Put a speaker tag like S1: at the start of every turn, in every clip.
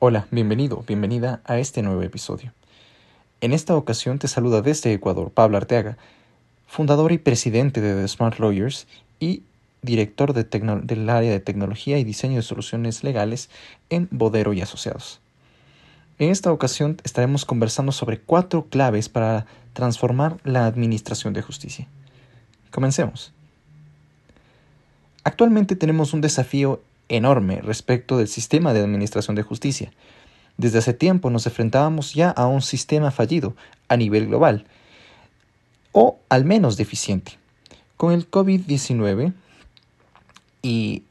S1: Hola, bienvenido, bienvenida a este nuevo episodio. En esta ocasión te saluda desde Ecuador Pablo Arteaga, fundador y presidente de The Smart Lawyers y director del área de tecnología y diseño de soluciones legales en Bodero y Asociados. En esta ocasión estaremos conversando sobre cuatro claves para transformar la administración de justicia. Comencemos. Actualmente tenemos un desafío enorme respecto del sistema de administración de justicia. Desde hace tiempo nos enfrentábamos ya a un sistema fallido a nivel global, o al menos deficiente. Con el COVID-19 y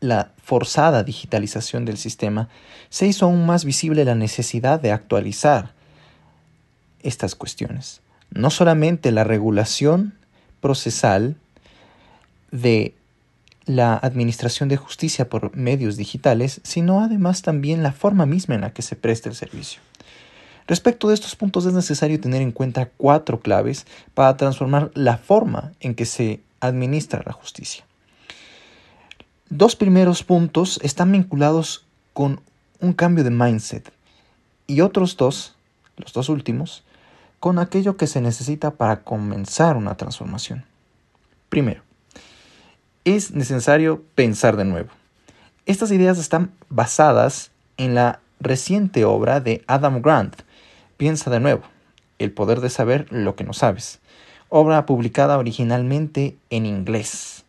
S1: la forzada digitalización del sistema, se hizo aún más visible la necesidad de actualizar estas cuestiones. No solamente la regulación procesal de la administración de justicia por medios digitales, sino además también la forma misma en la que se presta el servicio. Respecto de estos puntos es necesario tener en cuenta cuatro claves para transformar la forma en que se administra la justicia. Dos primeros puntos están vinculados con un cambio de mindset y otros dos, los dos últimos, con aquello que se necesita para comenzar una transformación. Primero, es necesario pensar de nuevo. Estas ideas están basadas en la reciente obra de Adam Grant, Piensa de nuevo, El poder de saber lo que no sabes, obra publicada originalmente en inglés.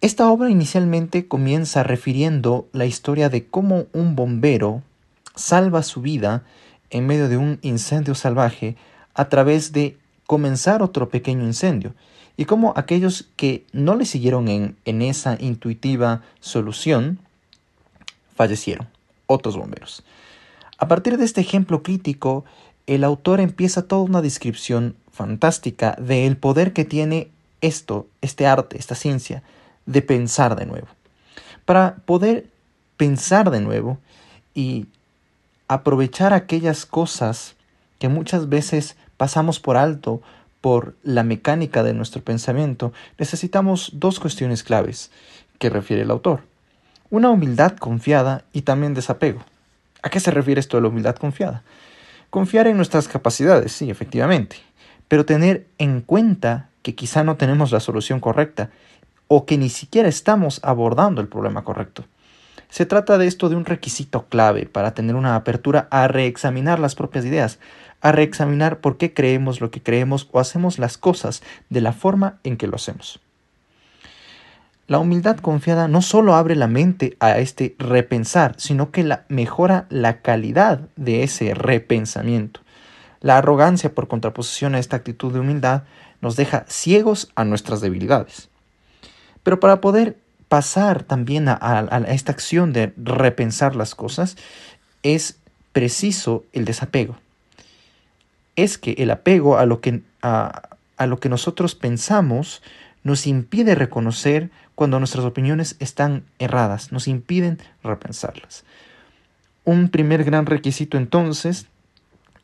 S1: Esta obra inicialmente comienza refiriendo la historia de cómo un bombero salva su vida en medio de un incendio salvaje a través de comenzar otro pequeño incendio y cómo aquellos que no le siguieron en, en esa intuitiva solución fallecieron, otros bomberos. A partir de este ejemplo crítico, el autor empieza toda una descripción fantástica del poder que tiene esto, este arte, esta ciencia, de pensar de nuevo. Para poder pensar de nuevo y aprovechar aquellas cosas que muchas veces pasamos por alto por la mecánica de nuestro pensamiento, necesitamos dos cuestiones claves que refiere el autor. Una humildad confiada y también desapego. ¿A qué se refiere esto de la humildad confiada? Confiar en nuestras capacidades, sí, efectivamente, pero tener en cuenta que quizá no tenemos la solución correcta o que ni siquiera estamos abordando el problema correcto. Se trata de esto de un requisito clave para tener una apertura a reexaminar las propias ideas, a reexaminar por qué creemos lo que creemos o hacemos las cosas de la forma en que lo hacemos. La humildad confiada no solo abre la mente a este repensar, sino que la, mejora la calidad de ese repensamiento. La arrogancia, por contraposición a esta actitud de humildad, nos deja ciegos a nuestras debilidades. Pero para poder pasar también a esta acción de repensar las cosas, es preciso el desapego es que el apego a lo que, a, lo que nosotros pensamos nos impide reconocer cuando nuestras opiniones están erradas, nos impiden repensarlas. Un primer gran requisito entonces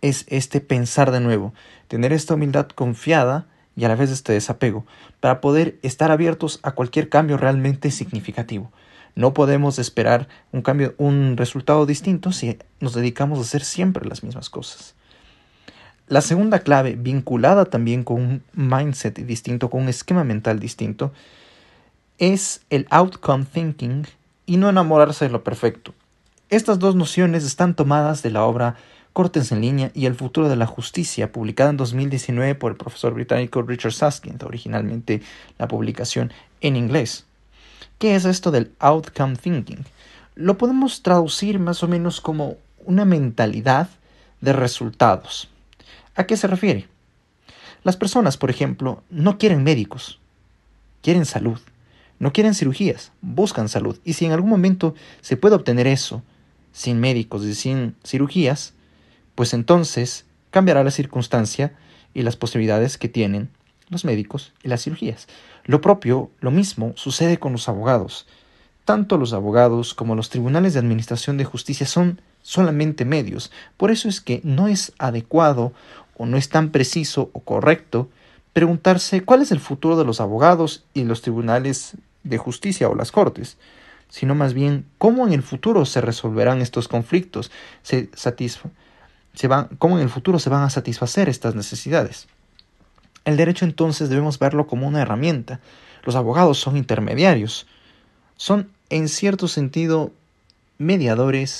S1: es este pensar de nuevo, tener esta humildad confiada y a la vez este desapego, para poder estar abiertos a cualquier cambio realmente significativo. No podemos esperar un cambio, un resultado distinto si nos dedicamos a hacer siempre las mismas cosas. La segunda clave, vinculada también con un mindset distinto, con un esquema mental distinto, es el outcome thinking y no enamorarse de lo perfecto. Estas dos nociones están tomadas de la obra Cortes en línea y el futuro de la justicia, publicada en 2019 por el profesor británico Richard Susskind, originalmente la publicación en inglés. ¿Qué es esto del outcome thinking? Lo podemos traducir más o menos como una mentalidad de resultados. ¿A qué se refiere? Las personas, por ejemplo, no quieren médicos, quieren salud, no quieren cirugías, buscan salud. Y si en algún momento se puede obtener eso, sin médicos y sin cirugías, pues entonces cambiará la circunstancia y las posibilidades que tienen los médicos y las cirugías. Lo propio, lo mismo, sucede con los abogados. Tanto los abogados como los tribunales de administración de justicia son solamente medios. Por eso es que no es adecuado o no es tan preciso o correcto preguntarse cuál es el futuro de los abogados y los tribunales de justicia o las cortes, sino más bien cómo en el futuro se resolverán estos conflictos, se se van, cómo en el futuro se van a satisfacer estas necesidades. El derecho entonces debemos verlo como una herramienta. Los abogados son intermediarios, son en cierto sentido mediadores